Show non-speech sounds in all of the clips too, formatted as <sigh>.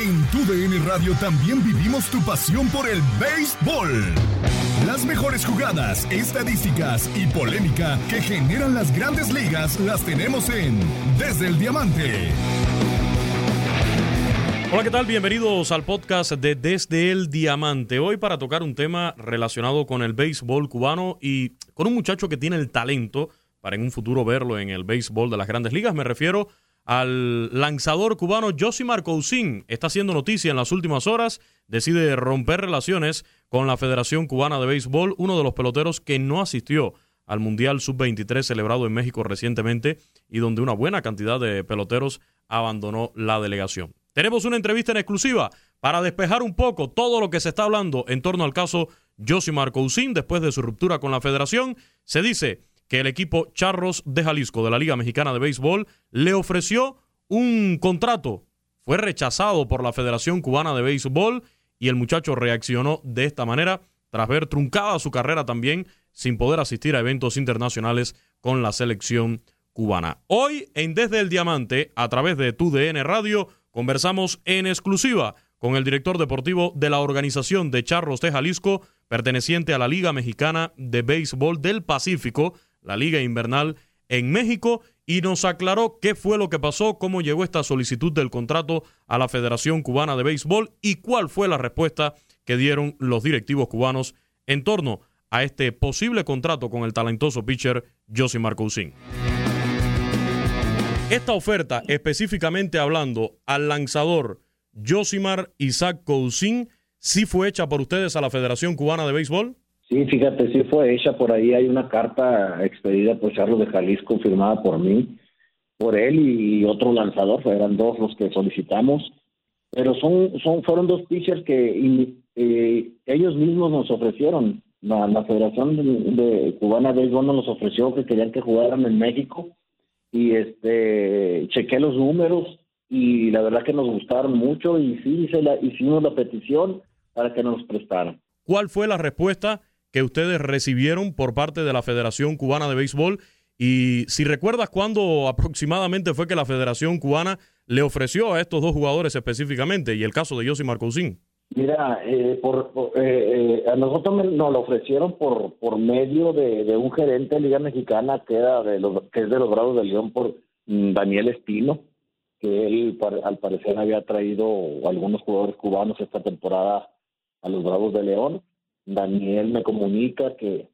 En tu DN Radio también vivimos tu pasión por el béisbol. Las mejores jugadas, estadísticas y polémica que generan las grandes ligas las tenemos en Desde el Diamante. Hola, ¿qué tal? Bienvenidos al podcast de Desde el Diamante. Hoy para tocar un tema relacionado con el béisbol cubano y con un muchacho que tiene el talento para en un futuro verlo en el béisbol de las grandes ligas. Me refiero al lanzador cubano Josimar Cousin. Está haciendo noticia en las últimas horas. Decide romper relaciones con la Federación Cubana de Béisbol, uno de los peloteros que no asistió al Mundial Sub-23 celebrado en México recientemente y donde una buena cantidad de peloteros abandonó la delegación. Tenemos una entrevista en exclusiva para despejar un poco todo lo que se está hablando en torno al caso Josimar Cousin después de su ruptura con la federación. Se dice que el equipo Charros de Jalisco de la Liga Mexicana de Béisbol le ofreció un contrato. Fue rechazado por la Federación Cubana de Béisbol y el muchacho reaccionó de esta manera tras ver truncada su carrera también sin poder asistir a eventos internacionales con la selección cubana. Hoy en Desde el Diamante, a través de TUDN Radio, conversamos en exclusiva con el director deportivo de la organización de Charros de Jalisco, perteneciente a la Liga Mexicana de Béisbol del Pacífico, la Liga Invernal en México y nos aclaró qué fue lo que pasó, cómo llegó esta solicitud del contrato a la Federación Cubana de Béisbol y cuál fue la respuesta que dieron los directivos cubanos en torno a este posible contrato con el talentoso pitcher Josimar Cousin. Esta oferta, específicamente hablando al lanzador Josimar Isaac Cousin, ¿sí fue hecha por ustedes a la Federación Cubana de Béisbol? Sí, fíjate, sí fue hecha. Por ahí hay una carta expedida por Charlos de Jalisco, firmada por mí, por él y otro lanzador. Eran dos los que solicitamos. Pero son, son, fueron dos pitchers que eh, ellos mismos nos ofrecieron. La, Federación de, Cubana de Béisbol nos ofreció que querían que jugaran en México. Y este chequé los números y la verdad que nos gustaron mucho y sí hice la, hicimos la petición para que nos prestaran. ¿Cuál fue la respuesta que ustedes recibieron por parte de la Federación Cubana de Béisbol. Y si recuerdas cuándo aproximadamente fue que la Federación Cubana le ofreció a estos dos jugadores específicamente, y el caso de Yossi Marcousin. Mira, eh, eh, eh, a nosotros nos lo ofrecieron por por medio de, un gerente de Liga Mexicana que era de los que es de los Bravos de León por mm, Daniel Espino, que él al parecer había traído algunos jugadores cubanos esta temporada a los Bravos de León Daniel me comunica que,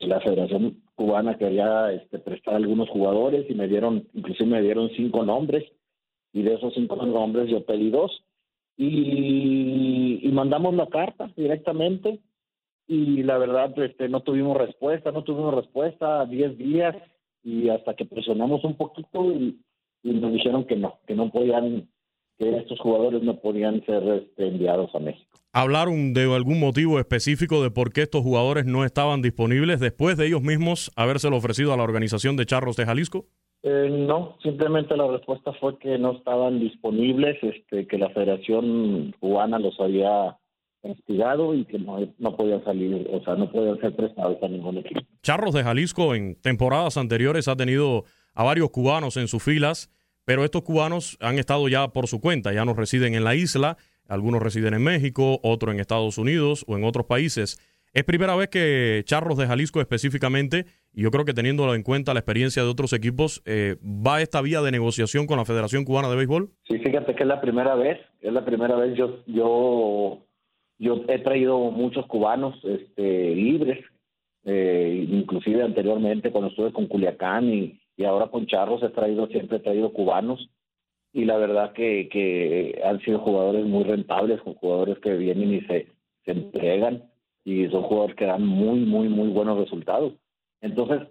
la Federación Cubana quería este, prestar algunos jugadores y me dieron, inclusive me dieron cinco nombres y de esos cinco nombres yo pedí dos. Y, mandamos la carta directamente y la verdad este, no tuvimos respuesta, no tuvimos respuesta, diez días y hasta que presionamos un poquito y nos dijeron que no, que no podían, que estos jugadores no podían ser este, enviados a México hablaron de algún motivo específico de por qué estos jugadores no estaban disponibles después de ellos mismos habérselo ofrecido a la organización de Charros de Jalisco? Eh, no, simplemente la respuesta fue que no estaban disponibles, este, que la Federación Cubana los había investigado y que no, no podían salir, o sea, no podían ser prestados a ningún equipo. Charros de Jalisco en temporadas anteriores ha tenido a varios cubanos en sus filas, pero estos cubanos han estado ya por su cuenta, ya no residen en la isla algunos residen en México, otros en Estados Unidos o en otros países. Es primera vez que Charros de Jalisco específicamente, y yo creo que teniendo en cuenta la experiencia de otros equipos, eh, va esta vía de negociación con la Federación Cubana de Béisbol. Sí, fíjate que es la primera vez, es la primera vez yo yo yo he traído muchos cubanos este, libres, eh, inclusive anteriormente cuando estuve con Culiacán y, y ahora con Charros he traído siempre he traído cubanos y la verdad que, que han sido jugadores muy rentables, jugadores que vienen y se, se entregan y son jugadores que dan muy, muy, muy buenos resultados. Entonces,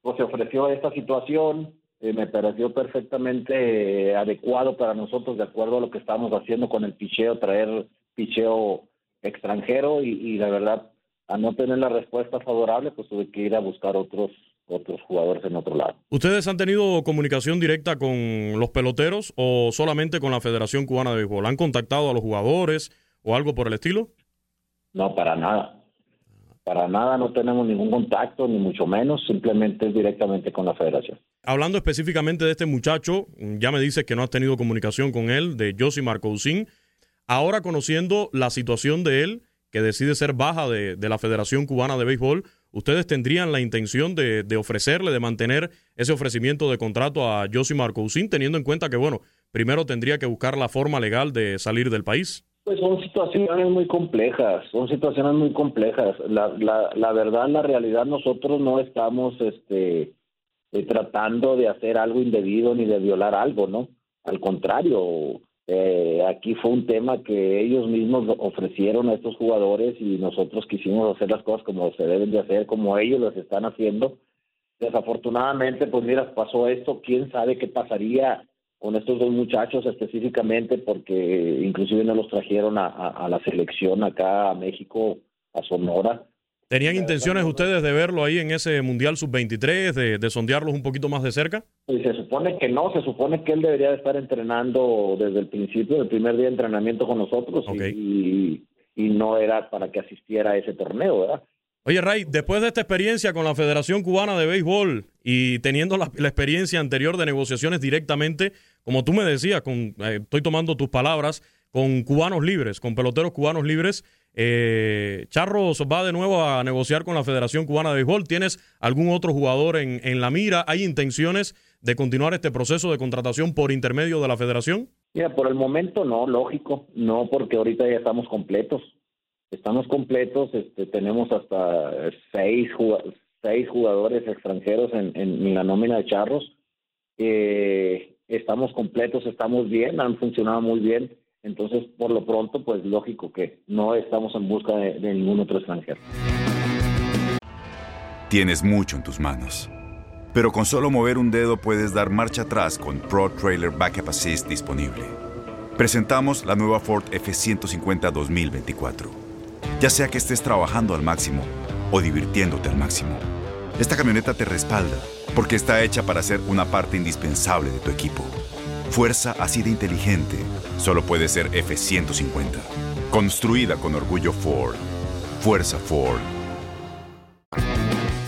pues se ofreció esta situación, eh, me pareció perfectamente eh, adecuado para nosotros, de acuerdo a lo que estamos haciendo con el picheo, traer picheo extranjero y, y la verdad, a no tener la respuesta favorable, pues tuve que ir a buscar otros otros jugadores en otro lado. ¿Ustedes han tenido comunicación directa con los peloteros o solamente con la Federación Cubana de Béisbol? ¿Han contactado a los jugadores o algo por el estilo? No, para nada. Para nada no tenemos ningún contacto, ni mucho menos, simplemente es directamente con la federación. Hablando específicamente de este muchacho, ya me dices que no has tenido comunicación con él, de Josie Marcousin. Ahora conociendo la situación de él, que decide ser baja de, de la Federación Cubana de Béisbol, ¿ustedes tendrían la intención de, ofrecerle, de mantener ese ofrecimiento de contrato a Josie Marcousin, teniendo en cuenta que, bueno, primero tendría que buscar la forma legal de salir del país? Pues son situaciones muy complejas, son situaciones muy complejas. La verdad, la realidad, nosotros no estamos este, eh, tratando de hacer algo indebido ni de violar algo, ¿no? Al contrario, eh, aquí fue un tema que ellos mismos ofrecieron a estos jugadores y nosotros quisimos hacer las cosas como se deben de hacer, como ellos las están haciendo. Desafortunadamente, pues mira, pasó esto, quién sabe qué pasaría con estos dos muchachos específicamente, porque inclusive no los trajeron a, a, a la selección acá a México, a Sonora. ¿Tenían intenciones ustedes de verlo ahí en ese Mundial Sub-23, de, de, sondearlos un poquito más de cerca? Y se supone que no, se supone que él debería de estar entrenando desde el principio, el primer día de entrenamiento con nosotros, okay. y, y, no era para que asistiera a ese torneo, ¿verdad? Oye, Ray, después de esta experiencia con la Federación Cubana de Béisbol y teniendo la, la experiencia anterior de negociaciones directamente, como tú me decías, con, eh, estoy tomando tus palabras, con cubanos libres, con peloteros cubanos libres, eh, Charros va de nuevo a negociar con la Federación Cubana de Béisbol. ¿Tienes algún otro jugador en, en, la mira? ¿Hay intenciones de continuar este proceso de contratación por intermedio de la Federación? Mira, por el momento no, lógico, no, porque ahorita ya estamos completos. Estamos completos, este, tenemos hasta seis, jugadores extranjeros en, en, la nómina de Charros. Eh, estamos completos, estamos bien, han funcionado muy bien entonces, por lo pronto, pues lógico que no estamos en busca de, ningún otro extranjero. Tienes mucho en tus manos. Pero con solo mover un dedo puedes dar marcha atrás con Pro Trailer Backup Assist disponible. Presentamos la nueva Ford F150 2024. Ya sea que estés trabajando al máximo o divirtiéndote al máximo, esta camioneta te respalda porque está hecha para ser una parte indispensable de tu equipo. Fuerza así de inteligente solo puede ser F-150. Construida con orgullo Ford. Fuerza Ford.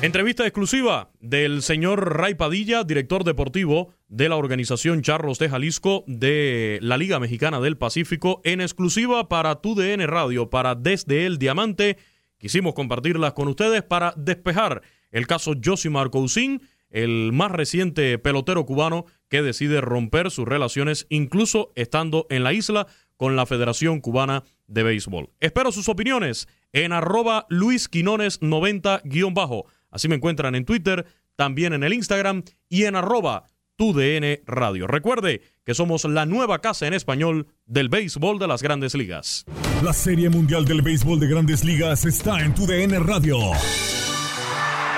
Entrevista exclusiva del señor Ray Padilla, director deportivo de la organización Charros de Jalisco de la Liga Mexicana del Pacífico, en exclusiva para TUDN Radio, para Desde el Diamante. Quisimos compartirlas con ustedes para despejar el caso Josimar Cousin el más reciente pelotero cubano que decide romper sus relaciones incluso estando en la isla con la Federación Cubana de Béisbol. Espero sus opiniones en arroba Luis Quinones 90-bajo. Así me encuentran en Twitter, también en el Instagram y en arroba TUDN Radio. Recuerde que somos la nueva casa en español del béisbol de las grandes ligas. La Serie Mundial del Béisbol de Grandes Ligas está en TUDN Radio.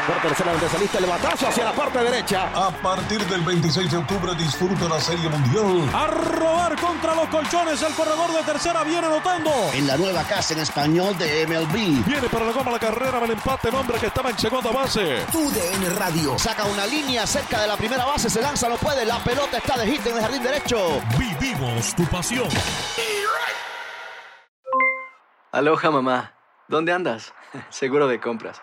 Por tercera vez saliste el batazo hacia la parte derecha. A partir del 26 de octubre disfruta la Serie Mundial. A robar contra los colchones. El corredor de tercera viene notando. En la nueva casa en español de MLB. Viene para la goma la carrera del empate. El hombre que estaba en segunda base. TUDN Radio. Saca una línea cerca de la primera base. Se lanza, no puede. La pelota está de hit en el jardín derecho. Vivimos tu pasión. Aloha, mamá. ¿Dónde andas? <laughs> Seguro de compras.